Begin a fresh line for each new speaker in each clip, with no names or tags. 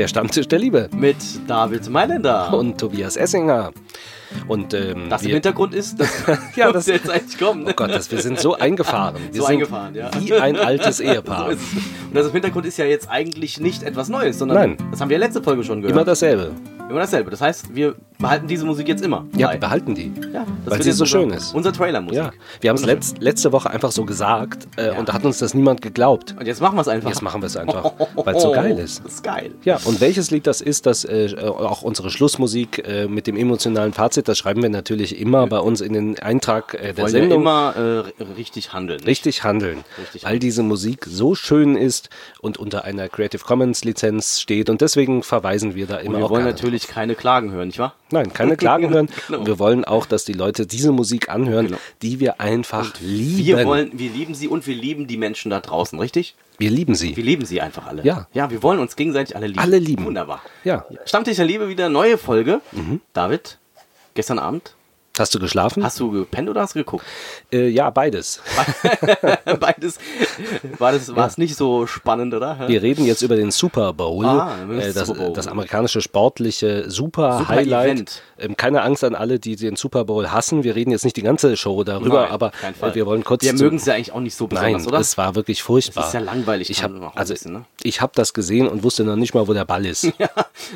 Der Stammtisch der Liebe.
Mit David Mailänder.
Und Tobias Essinger. Und ähm,
das im Hintergrund ist, dass
ja, das
jetzt eigentlich kommt. Ne?
Oh Gott, das, wir sind so eingefahren. Wir
so
sind
eingefahren, ja.
Wie ein altes Ehepaar.
So. Und das im Hintergrund ist ja jetzt eigentlich nicht etwas Neues, sondern
Nein.
das haben wir letzte Folge schon gehört.
Immer dasselbe.
Immer dasselbe. Das heißt, wir behalten diese Musik jetzt immer.
Ja,
bei.
wir behalten die.
Ja,
weil sie so
unser,
schön ist.
Unser Trailer-Musik.
Ja, wir haben es letzt, letzte Woche einfach so gesagt äh, und da hat uns das niemand geglaubt.
Und jetzt machen wir es einfach.
Jetzt machen wir es einfach, weil es so geil ist.
Das ist geil.
Ja, und welches Lied das ist, das äh, auch unsere Schlussmusik äh, mit dem emotionalen Fazit, das schreiben wir natürlich immer bei uns in den Eintrag äh, der
Wollen wir
Sendung.
immer äh, richtig handeln.
Richtig handeln,
Richtig
weil diese Musik so schön ist und unter einer Creative Commons Lizenz steht und deswegen verweisen wir da immer
Und wir
auch
wollen
gerne
natürlich keine Klagen hören, nicht wahr?
Nein, keine Klagen hören.
Genau.
Und wir wollen auch, dass die Leute diese Musik anhören,
Genau.
die wir einfach lieben.
Wir wollen, wir lieben sie und wir lieben die Menschen da draußen, richtig?
wir lieben sie.
Wir lieben sie einfach alle.
Ja.
Ja, wir wollen uns gegenseitig alle lieben.
Alle lieben.
Wunderbar.
Ja.
Stammtisch der Liebe wieder neue Folge.
Mhm.
David, gestern Abend,
Hast du geschlafen?
hast du gepennt oder hast du geguckt?
äh, ja, beides.
Beides. War das es nicht so spannend, oder?
Wir reden jetzt über den Super Bowl,
Ah, das
äh, das,
Super Bowl.
das amerikanische sportliche Super-Highlight.
Event.
ähm, keine Angst an alle, die den Super Bowl hassen. Wir reden jetzt nicht die ganze Show darüber,
Nein,
aber äh, wir wollen kurz.
Wir mögen es ja eigentlich auch nicht so besonders,
Nein,
oder?
es war wirklich furchtbar.
Das ist ja langweilig
Ich habe also,
bisschen, ne?
ich habe das gesehen und wusste noch nicht mal, wo der Ball ist.
Ja,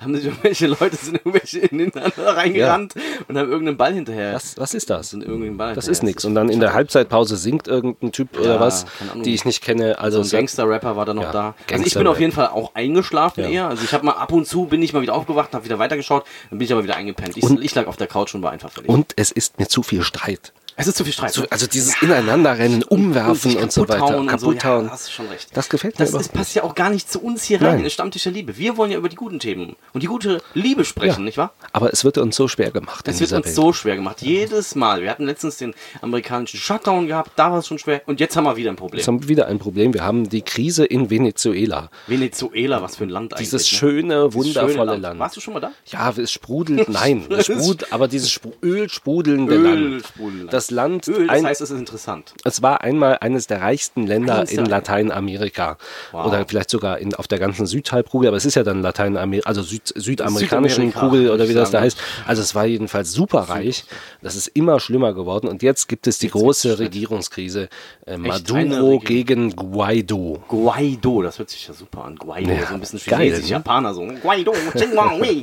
haben sich irgendwelche Leute sind irgendwelche ineinander reingerannt und haben irgendeinen Ball hinterher.
Was, was ist das?
sind irgendeinen Ball
Das
hinterher.
ist nichts. Und dann in der Halbzeitpause singt irgendein Typ oder was, die ich nicht kenne. Also
So ein
es-
Gangster-Rapper war da noch
Ja,
da. Also ich bin auf jeden Fall auch eingeschlafen
Ja.
eher. Also ich habe mal ab und zu bin ich mal wieder aufgewacht, habe wieder weitergeschaut, dann bin ich aber wieder eingepennt. Ich,
Und-
ich lag auf der Couch und war einfach fertig.
und es ist mir zu viel Streit.
Es ist zu viel Streit.
Zu, also dieses Ineinanderrennen, Umwerfen
sich
und, so weiter,
und so.
kaputt hauen.
Ja, hast du schon recht.
Das gefällt mir
Das, das passt ja auch gar nicht zu uns hier rein
Nein.
in den Stammtisch der Liebe. Wir wollen ja über die guten Themen und die gute Liebe sprechen,
Ja.
nicht wahr?
Aber es wird uns so schwer gemacht.
Es wird uns
Welt.
so schwer gemacht. Jedes Mal. Wir hatten letztens den amerikanischen Shutdown gehabt, da war es schon schwer. Und jetzt haben wir wieder ein Problem.
Jetzt haben wir wieder ein Problem. Wir haben die Krise in Venezuela.
Venezuela, was für ein Land eigentlich.
Dieses
ne?
schöne,
Dieses
wundervolle
schöne
Land.
Warst du schon mal da?
Ja, es sprudelt, nein, es sprudelt, aber dieses Spru ölsprudelnde Land.
Ölsprudelland.
Das Land,
Öl, das
ein,
heißt, es ist interessant.
es war einmal eines der reichsten Länder
Eines
in
der-
Lateinamerika.
Wow.
Oder vielleicht sogar in, auf der ganzen Südhalbkugel, aber es ist ja dann Lateinamerika, also Süd, südamerikanischen
Südamerika,
Kugel oder wie das da heißt. Also es war jedenfalls super reich. Das ist immer schlimmer geworden und jetzt gibt es die große
wird's
Regierungskrise. Äh, Maduro gegen Guaido.
Guaido, das hört sich ja super an. Guaido,
Ja,
so ein bisschen chinesisch,
ne?
Japaner so. Guaido,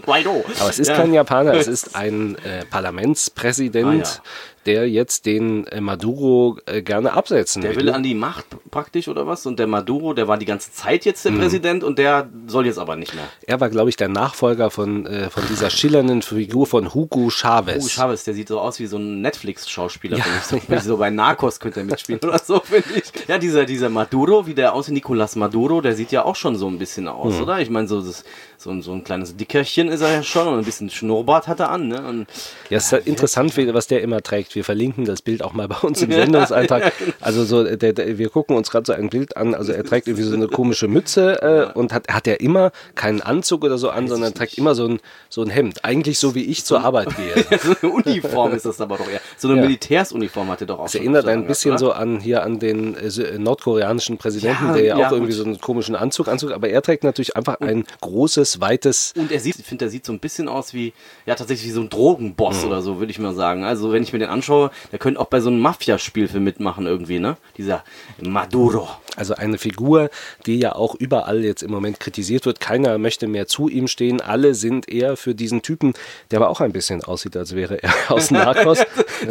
Guaido.
Aber es ist
Ja.
kein Japaner, es ist ein äh, Parlamentspräsident,
Ah, ja.
Der jetzt den äh, Maduro äh, gerne absetzen
Der will an die Macht praktisch oder was? Und der Maduro, der war die ganze Zeit jetzt der
Mhm.
Präsident und der soll jetzt aber nicht mehr.
Er war, glaube ich, der Nachfolger von, äh, von dieser schillernden Figur von Hugo Chavez.
Hugo Chavez, der sieht so aus wie so ein Netflix-Schauspieler,
Ja,
finde ich. So, so bei Narcos könnte er mitspielen oder so, finde ich. Ja, dieser, dieser Maduro, wie der aussieht, Nicolas Maduro, der sieht ja auch schon so ein bisschen aus,
Mhm.
oder? Ich meine, so, das, so, ein, so ein kleines Dickerchen ist er ja schon und ein bisschen Schnurrbart hat er an, ne? Und
Ja, es ist interessant, wie- was der immer trägt. Wir verlinken das Bild auch mal bei uns im Sendungseintrag. Also so, der, der, wir gucken uns gerade so ein Bild an. Also er trägt irgendwie so eine komische Mütze äh, und hat, hat er immer keinen Anzug oder so an, sondern trägt immer so ein, so ein Hemd. Eigentlich so wie ich zur Arbeit gehe.
so eine Uniform ist das aber doch eher. So eine
Ja.
Militärsuniform hat er doch auch
Das erinnert ein bisschen so an hier an den äh, so- äh, nordkoreanischen Präsidenten,
Ja,
der ja,
ja,
auch irgendwie so einen komischen Anzug anzug, aber er trägt natürlich einfach ein großes, weites.
Und er sieht, ich finde, er sieht so ein bisschen aus wie, ja, tatsächlich wie so ein Drogenboss
Mhm.
oder so, würde ich mal sagen. Also, wenn ich mir den anschaue, der könnte auch bei so einem Mafia-Spielfilm mitmachen irgendwie, ne? Dieser Maduro.
Also eine Figur, die ja auch überall jetzt im Moment kritisiert wird. Keiner möchte mehr zu ihm stehen. Alle sind eher für diesen Typen, der aber auch ein bisschen aussieht, als wäre er aus Narcos.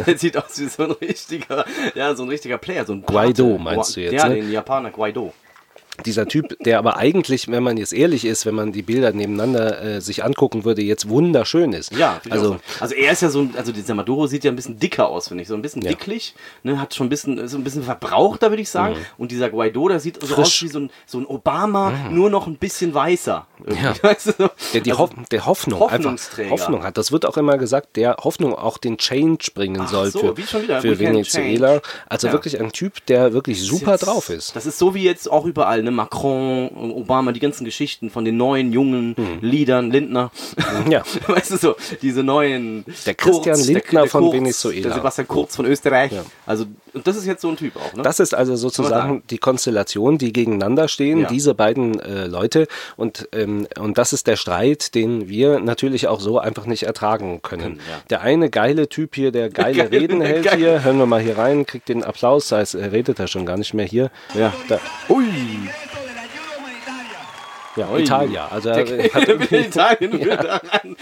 der sieht aus wie so ein richtiger, ja, so ein richtiger Player, so ein
Guaido,
Pate.
meinst du jetzt,
Ja,
ne?
den Japaner Guaido.
Dieser Typ, der aber eigentlich, wenn man jetzt ehrlich ist, wenn man die Bilder nebeneinander äh, sich angucken würde, jetzt wunderschön ist.
Ja,
also
so. also er ist ja so ein, also dieser Maduro sieht ja ein bisschen dicker aus, finde ich, so ein bisschen
Ja.
dicklich, ne, hat schon ein bisschen, so ein bisschen verbrauchter, würde ich sagen. Und dieser Guaido, der sieht so
Mhm. Frisch. Mhm.
aus wie so ein, so ein Obama, nur noch ein bisschen weißer.
Ja.
Weißt du, so?
Der, die
Also,
Hoff der Hoffnung, einfach
Hoffnungsträger.
Hoffnung hat. Das wird auch immer gesagt, der Hoffnung auch den Change bringen
Ach
soll
so,
für, für Venezuela.
change.
Also
Ja.
wirklich ein Typ, der wirklich super
jetzt-
drauf ist.
Das ist so wie jetzt auch überall, ne? Macron, Obama, die ganzen Geschichten von den neuen, jungen
Mhm.
Liedern, Lindner.
Ja.
Weißt du so, diese neuen.
Der Christian Lindner von
Kurz,
Venezuela.
Der Sebastian Kurz von Österreich.
Ja.
Also Und das ist jetzt so ein Typ auch, ne?
Das ist also sozusagen die Konstellation, die gegeneinander stehen,
Ja.
diese beiden äh, Leute. Und, ähm, und das ist der Streit, den wir natürlich auch so einfach nicht ertragen können.
Ja.
Der eine geile Typ hier, der geile
Geile-
Reden hält
geil.
hier, hören wir mal hier rein, kriegt den Applaus, das heißt, er redet er schon gar nicht mehr hier.
ja.
Da,
Ui.
Ja, Italia. Also er hat irgendwie,
Italien wird daran.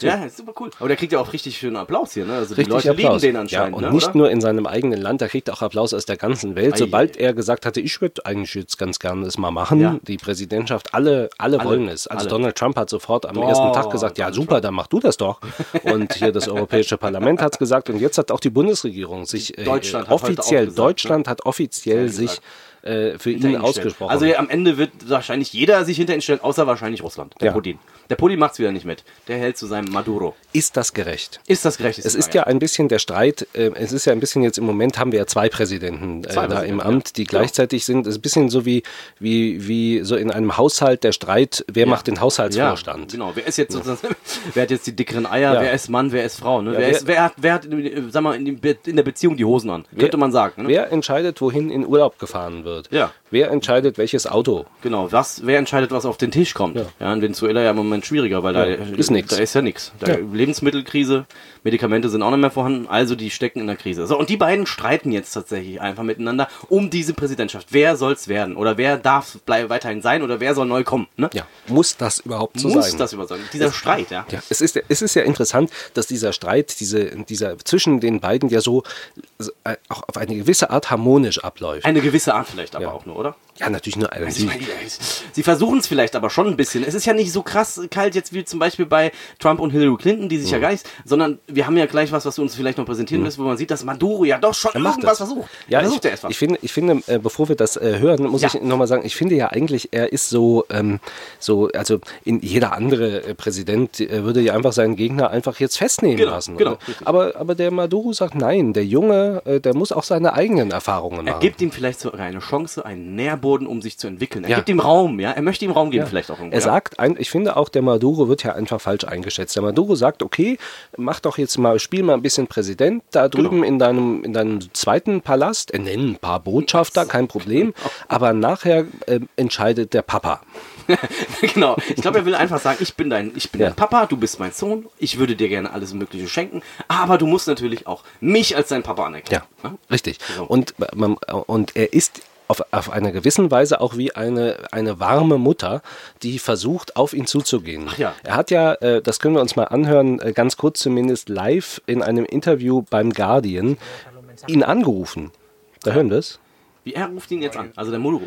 Ja, ist super cool. Aber der kriegt ja auch richtig schönen Applaus hier, ne? Also die
Richtig
Leute
Applaus.
lieben den anscheinend,
ja, und
ne?
nicht
oder?
nur in seinem eigenen Land, er kriegt auch Applaus aus der ganzen Welt.
Ei,
Sobald er gesagt hatte, ich würde eigentlich jetzt ganz gerne das mal machen,
Ja.
die Präsidentschaft, alle, alle,
Alle,
wollen es. Also
alle.
Donald Trump hat sofort am
Oh,
ersten Tag gesagt, ja super, dann mach du das doch. Und hier das Europäische Parlament hat es gesagt und jetzt hat auch die Bundesregierung sich äh,
Deutschland hat heute
offiziell,
gesagt,
Deutschland hat offiziell
Ja,
sich
gesagt.
Äh, für ihn ausgesprochen.
Also ja, am Ende wird wahrscheinlich jeder sich hinter ihn stellen, außer wahrscheinlich Russland, der
Ja.
Putin. Der Putin macht's wieder nicht mit. Der hält zu seinem Maduro.
ist das gerecht?
Ist das gerecht?
Es ist ja ein bisschen der Streit, äh, es ist ja ein bisschen jetzt im Moment haben wir ja zwei Präsidenten äh,
Zwei
da im
Präsidenten,
Amt, die gleichzeitig sind. Es ist ein bisschen so wie, wie, wie so in einem Haushalt der Streit, wer macht den Haushaltsvorstand.
genau. Wer ist jetzt sozusagen, wer hat jetzt die dickeren Eier, wer ist Mann, wer ist Frau, ne? wer,
wer-
ist, wer hat, wer hat, sag mal, in, in der Beziehung die Hosen an? Könnte man sagen, ne?
Wer entscheidet, wohin in Urlaub gefahren wird?
Ja.
Wer entscheidet, welches Auto?
Genau, was, wer entscheidet, was auf den Tisch kommt? Ja, in Venezuela ja im Moment schwieriger, weil da,
ist nix.
da ist ja nichts.
Ja.
Lebensmittelkrise, Medikamente sind auch nicht mehr vorhanden, also die stecken in der Krise. So, und die beiden streiten jetzt tatsächlich einfach miteinander um diese Präsidentschaft. Wer soll's werden? Oder wer darf weiterhin sein? Oder wer soll neu kommen? Ne?
Ja. Muss das überhaupt so
Muss
sein?
das über sein? Dieser Streit, ja.
Ja, es ist, es ist ja interessant, dass dieser Streit, diese, dieser zwischen den beiden ja so äh, auch auf eine gewisse Art harmonisch abläuft.
Eine gewisse Art vielleicht aber
Ja.
auch nur, oder?
ja, natürlich nur.
Ich meine, Sie versuchen es vielleicht aber schon ein bisschen. Es ist ja nicht so krass kalt jetzt wie zum Beispiel bei Trump und Hillary Clinton, die sich
Mhm.
ja gar nicht, sondern wir haben ja gleich was, was du uns vielleicht noch präsentieren wirst, wo man sieht, dass Maduro ja doch schon irgendwas
das.
versucht.
Ja,
er
ich,
versucht ja etwas.
ich finde, ich finde äh, bevor wir das äh, hören, muss
Ja.
ich nochmal sagen, ich finde ja eigentlich, er ist so, ähm, so also in jeder andere äh, Präsident würde ja einfach seinen Gegner einfach jetzt festnehmen
Genau,
lassen.
genau,
aber, aber der Maduro sagt, nein, der Junge, der muss auch seine eigenen Erfahrungen
er
machen.
gibt ihm vielleicht sogar eine Chance, einen Nährboden, um sich zu entwickeln. Er
Ja.
gibt ihm Raum, ja. Er möchte ihm Raum geben, vielleicht auch irgendwo.
Er
ja.
sagt, ein, ich finde auch, der Maduro wird ja einfach falsch eingeschätzt. Der Maduro sagt, okay, mach doch jetzt mal, spiel mal ein bisschen Präsident da
Genau.
drüben in, deinem, in deinem zweiten Palast, er nennt ein paar Botschafter, kein Problem, aber nachher äh, entscheidet der Papa.
genau. Ich glaube, er will einfach sagen, ich bin dein, ich bin
Ja.
dein Papa, du bist mein Sohn, ich würde dir gerne alles Mögliche schenken, aber du musst natürlich auch mich als dein Papa anerkennen.
Ja, richtig.
So.
Und, man, und er ist auf, auf eine gewisse Weise auch wie eine, eine warme Mutter, die versucht, auf ihn zuzugehen.
Ja.
Er hat ja, äh, das können wir uns mal anhören, äh, ganz kurz zumindest live in einem Interview beim Guardian, ihn angerufen. Da hören wir es.
Wie er ruft ihn jetzt an, also der Maduro.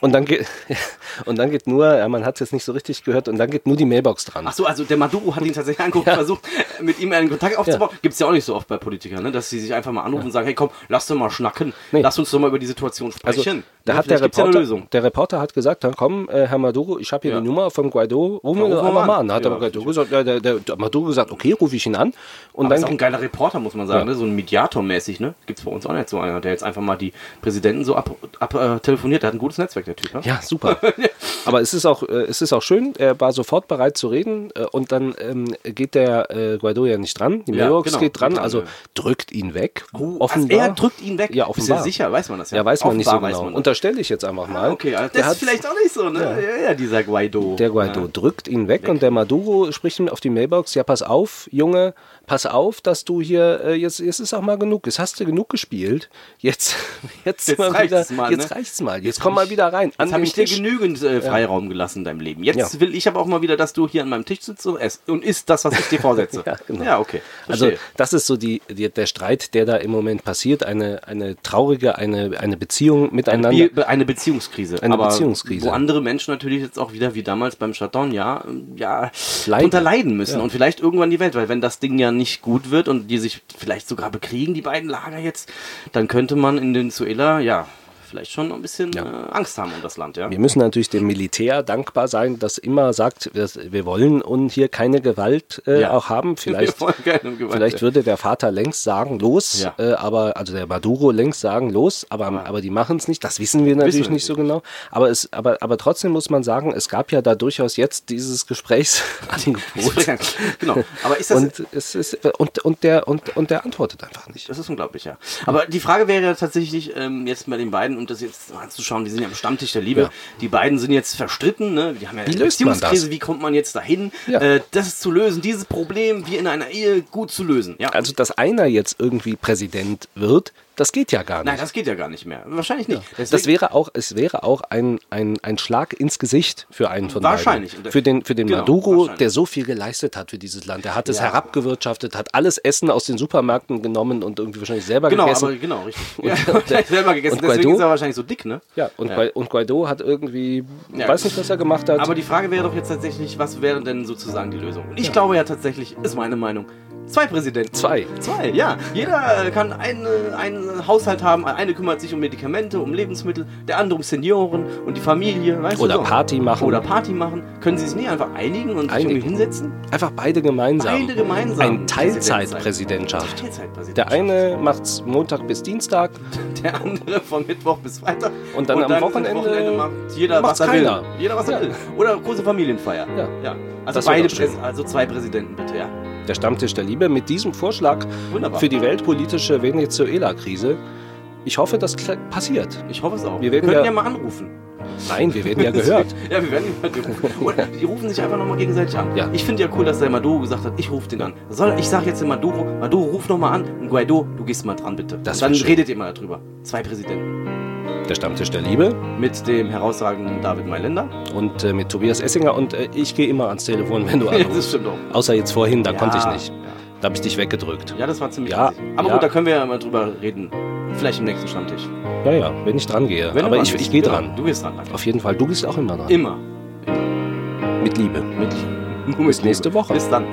Und dann geht, und dann geht nur, ja, man hat es jetzt nicht so richtig gehört, und dann geht nur die Mailbox dran.
Ach so, also der Maduro hat ihn tatsächlich angerufen, versucht, mit ihm einen Kontakt aufzubauen. Gibt's ja auch nicht so oft bei Politikern, ne? dass sie sich einfach mal anrufen und sagen, hey komm, lass doch mal schnacken,
Nee.
lass uns doch mal über die Situation
Also,
sprechen.
Da
Ja,
hat der
ja
Reporter,
eine Lösung.
der Reporter hat gesagt, dann komm, äh, Herr Maduro, ich habe hier
Ja.
die Nummer vom Guaido, rufen wir
Ja,
einfach
mal an.
an. Hat
Ja,
der, Guaido gesagt, ja, der, der, der Maduro gesagt, okay, rufe ich ihn an. Und
Aber ist auch
dann
ein geiler Reporter, muss man sagen,
Ja.
ne? so ein Mediator-mäßig, ne? Gibt's bei uns auch nicht so einer, der jetzt einfach mal die Präsidenten so ab, ab äh, telefoniert. Der hat ein gutes Netzwerk, der Typ, ne?
Ja, super. Aber es ist auch, äh, es ist auch schön, er war sofort bereit zu reden äh, und dann ähm, geht der äh, Guaido ja nicht dran, die
Ja,
Mailbox
genau,
geht dran, also
ja.
drückt ihn weg.
Also
offenbar.
er drückt ihn weg.
Ja, offenbar.
du sicher? Weiß man das ja?
Ja, weiß man nicht so
Offenbar
genau.
weiß man.
Unterstelle ich jetzt einfach mal.
Ah, okay, also
Der
das
hat-
ist vielleicht auch nicht so, ne? Ja, ja, dieser Guaido.
Der Guaido
Ja.
drückt ihn weg, und der Maduro spricht ihm auf die Mailbox, ja pass auf, Junge, pass auf, dass du hier, äh, jetzt, jetzt ist auch mal genug, jetzt hast du genug gespielt, jetzt, jetzt,
Jetzt
mal
reicht's
wieder,
mal,
jetzt
ne?
reicht's mal, jetzt komm mal wieder rein.
Jetzt habe ich dir genügend äh, Freiraum gelassen in deinem Leben. Jetzt
Ja.
will ich aber auch mal wieder, dass du hier an meinem Tisch sitzt und isst und isst das, was ich dir vorsetze.
Ja, genau.
ja okay.
Also
Verstehe.
das ist so die, die, der Streit, der da im Moment passiert, eine, eine traurige, eine, eine Beziehung miteinander.
Eine, Be eine Beziehungskrise.
Eine
aber
Beziehungskrise.
Wo andere Menschen natürlich jetzt auch wieder, wie damals beim Shutdown, ja, ähm, ja,
Leiden.
drunter leiden müssen.
Ja.
Und vielleicht irgendwann die Welt, weil wenn das Ding ja nicht gut wird und die sich vielleicht sogar bekriegen, die beiden Lager jetzt, dann könnte man in Venezuela, ja, vielleicht schon ein bisschen
Ja.
äh, Angst haben um das Land, ja.
Wir müssen natürlich dem Militär dankbar sein, das immer sagt, wir wollen und hier keine Gewalt äh,
Ja.
auch haben. Vielleicht,
Gewalt,
vielleicht
ja.
würde der Vater längst sagen, los, äh, aber also der Maduro längst sagen, los, aber, aber, die machen es nicht. Das wissen wir natürlich
Wissen
nicht so genau. Aber, es, aber, aber trotzdem muss man sagen, es gab ja da durchaus jetzt dieses Gesprächsangebot.
genau. Aber ist das,
Und, es ist, und, und, der, und, und der antwortet einfach nicht.
Das ist unglaublich, ja. Aber die Frage wäre ja tatsächlich ähm, jetzt bei den beiden, um das jetzt mal anzuschauen, die sind ja am Stammtisch der Liebe.
Ja.
Die beiden sind jetzt verstritten, ne? Die haben ja
Wie
eine? Beziehungskrise, wie kommt man jetzt dahin,
Ja.
äh, das zu lösen, dieses Problem wie in einer Ehe gut zu lösen. Ja.
Also, dass einer jetzt irgendwie Präsident wird, das geht ja gar nicht.
Nein, das geht ja gar nicht mehr. Wahrscheinlich nicht.
Das
Deswegen-
wäre auch, es wäre auch ein, ein, ein Schlag ins Gesicht für einen von
Wahrscheinlich.
beiden. Für den, für den
Genau,
Maduro,
wahrscheinlich.
der so viel geleistet hat für dieses Land. Der hat es
Ja.
herabgewirtschaftet, hat alles Essen aus den Supermärkten genommen und irgendwie wahrscheinlich selber
Genau,
gegessen.
aber genau, richtig. ja, der hat selber gegessen,
und
deswegen
Guaido?
ist er wahrscheinlich so dick, ne?
ja, und,
Ja.
Und Guaido hat irgendwie,
Ja.
weiß nicht, was er gemacht hat.
Aber die Frage wäre doch jetzt tatsächlich, was wäre denn sozusagen die Lösung? Und ich glaube ja tatsächlich, ist meine Meinung, zwei Präsidenten.
Zwei.
Zwei, ja. Jeder kann eine, einen Haushalt haben. Eine kümmert sich um Medikamente, um Lebensmittel, der andere um Senioren und die Familie. Weißt
Oder
du, so.
Party machen.
Oder Party machen. Können sie sich nie einfach einigen und sich
Einigen.
irgendwie hinsetzen?
Einfach beide gemeinsam.
Beide gemeinsam.
Ein Teilzeitpräsidentschaft.
Teilzeitpräsidentschaft.
Der eine macht's Montag bis Dienstag,
der andere von Mittwoch bis Freitag.
Und dann am Wochenende
macht jeder, was er
keiner.
will. Jeder, was er
Ja.
will. Oder große Familienfeier.
Ja.
ja. Also, beide also zwei Präsidenten, bitte, ja.
Der Stammtisch der Liebe, mit diesem Vorschlag
Wunderbar.
für die weltpolitische Venezuela-Krise. Ich hoffe, das passiert.
Ich hoffe es auch.
Wir werden
können ja,
ja-
mal anrufen.
Nein, wir werden ja gehört.
Ja, wir werden rufen. Oder die rufen sich einfach nochmal gegenseitig an.
Ja.
Ich finde ja cool, dass der Maduro gesagt hat, ich rufe den an. Soll, ich sage jetzt dem Maduro, Maduro, ruf nochmal an und Guaido, du gehst mal dran, bitte.
Das
und dann
schön.
redet ihr mal darüber. Zwei Präsidenten.
Der Stammtisch der Liebe
Mit dem herausragenden David Mailänder.
und äh, mit Tobias Essinger. Und äh, ich gehe immer ans Telefon, wenn du anrufst.
das stimmt auch.
Außer jetzt vorhin, da
Ja,
konnte ich nicht.
Ja.
Da habe ich dich weggedrückt.
ja, das war ziemlich
Ja.
Aber
ja.
gut, da können wir ja mal drüber reden. Vielleicht im nächsten Stammtisch.
Ja, ja, wenn ich dran gehe.
Wenn
Aber ich, ich gehe
Genau,
dran.
Du gehst dran. danke.
Auf jeden Fall. Du gehst auch immer dran.
Immer.
Mit Liebe.
Mit,
Bis nächste Woche.
Bis dann.